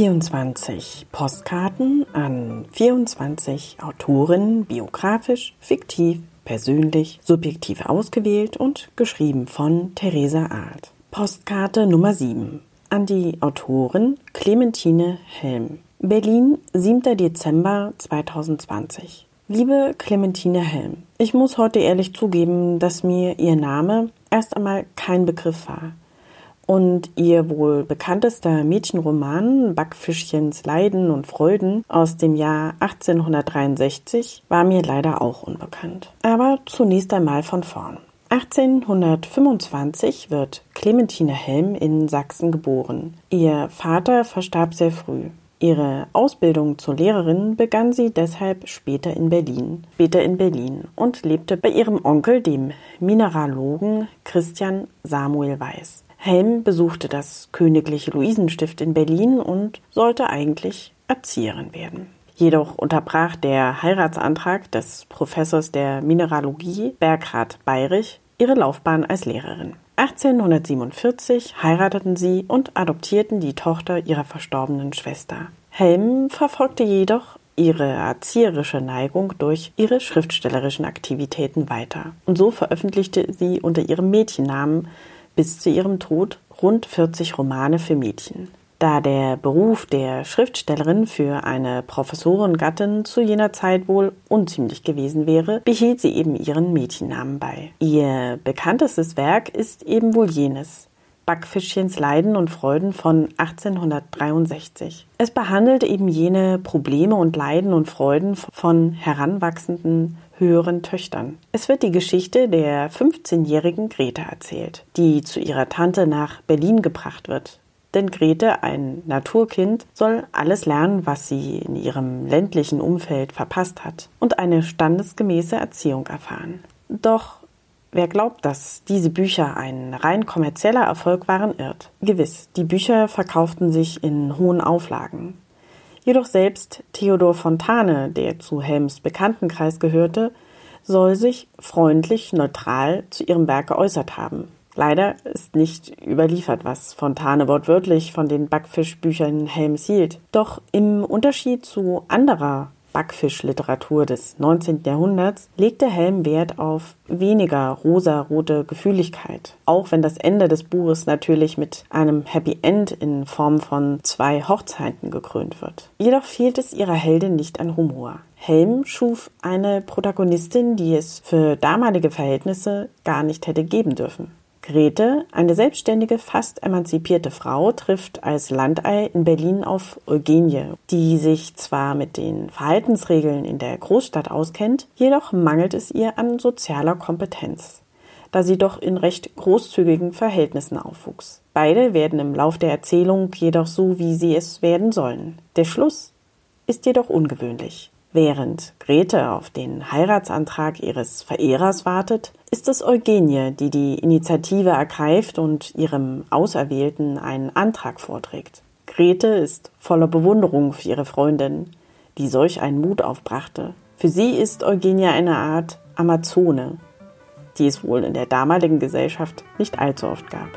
24 Postkarten an 24 Autoren, biografisch, fiktiv, persönlich, subjektiv ausgewählt und geschrieben von Theresa Arlt. Postkarte Nummer 7 an die Autorin Clementine Helm. Berlin, 7. Dezember 2020. Liebe Clementine Helm, ich muss heute ehrlich zugeben, dass mir Ihr Name erst einmal kein Begriff war. Und ihr wohl bekanntester Mädchenroman Backfischchens Leiden und Freuden aus dem Jahr 1863 war mir leider auch unbekannt. Aber zunächst einmal von vorn. 1825 wird Clementine Helm in Sachsen geboren. Ihr Vater verstarb sehr früh. Ihre Ausbildung zur Lehrerin begann sie deshalb später in Berlin, später in Berlin und lebte bei ihrem Onkel, dem Mineralogen Christian Samuel Weiß. Helm besuchte das Königliche Luisenstift in Berlin und sollte eigentlich Erzieherin werden. Jedoch unterbrach der Heiratsantrag des Professors der Mineralogie Berghard Bayrich ihre Laufbahn als Lehrerin. 1847 heirateten sie und adoptierten die Tochter ihrer verstorbenen Schwester. Helm verfolgte jedoch ihre erzieherische Neigung durch ihre schriftstellerischen Aktivitäten weiter. Und so veröffentlichte sie unter ihrem Mädchennamen bis zu ihrem Tod rund 40 Romane für Mädchen. Da der Beruf der Schriftstellerin für eine Professorengattin zu jener Zeit wohl unziemlich gewesen wäre, behielt sie eben ihren Mädchennamen bei. Ihr bekanntestes Werk ist eben wohl jenes, Backfischchens Leiden und Freuden von 1863. Es behandelt eben jene Probleme und Leiden und Freuden von heranwachsenden höheren Töchtern. Es wird die Geschichte der 15-jährigen Grete erzählt, die zu ihrer Tante nach Berlin gebracht wird. Denn Grete, ein Naturkind, soll alles lernen, was sie in ihrem ländlichen Umfeld verpasst hat und eine standesgemäße Erziehung erfahren. Doch wer glaubt, dass diese Bücher ein rein kommerzieller Erfolg waren, irrt. Gewiss, die Bücher verkauften sich in hohen Auflagen. Jedoch selbst Theodor Fontane, der zu Helms Bekanntenkreis gehörte, soll sich freundlich neutral zu ihrem Werk geäußert haben. Leider ist nicht überliefert, was Fontane wortwörtlich von den Backfischbüchern Helms hielt. Doch im Unterschied zu anderer Backfischliteratur des 19. Jahrhunderts legte Helm Wert auf weniger rosarote Gefühligkeit. Auch wenn das Ende des Buches natürlich mit einem Happy End in Form von zwei Hochzeiten gekrönt wird. Jedoch fehlt es ihrer Heldin nicht an Humor. Helm schuf eine Protagonistin, die es für damalige Verhältnisse gar nicht hätte geben dürfen. Grete, eine selbstständige, fast emanzipierte Frau, trifft als Landei in Berlin auf Eugenie, die sich zwar mit den Verhaltensregeln in der Großstadt auskennt, jedoch mangelt es ihr an sozialer Kompetenz, da sie doch in recht großzügigen Verhältnissen aufwuchs. Beide werden im Lauf der Erzählung jedoch so, wie sie es werden sollen. Der Schluss ist jedoch ungewöhnlich. Während Grete auf den Heiratsantrag ihres Verehrers wartet, ist es Eugenie, die die Initiative ergreift und ihrem Auserwählten einen Antrag vorträgt. Grete ist voller Bewunderung für ihre Freundin, die solch einen Mut aufbrachte. Für sie ist Eugenie eine Art Amazone, die es wohl in der damaligen Gesellschaft nicht allzu oft gab.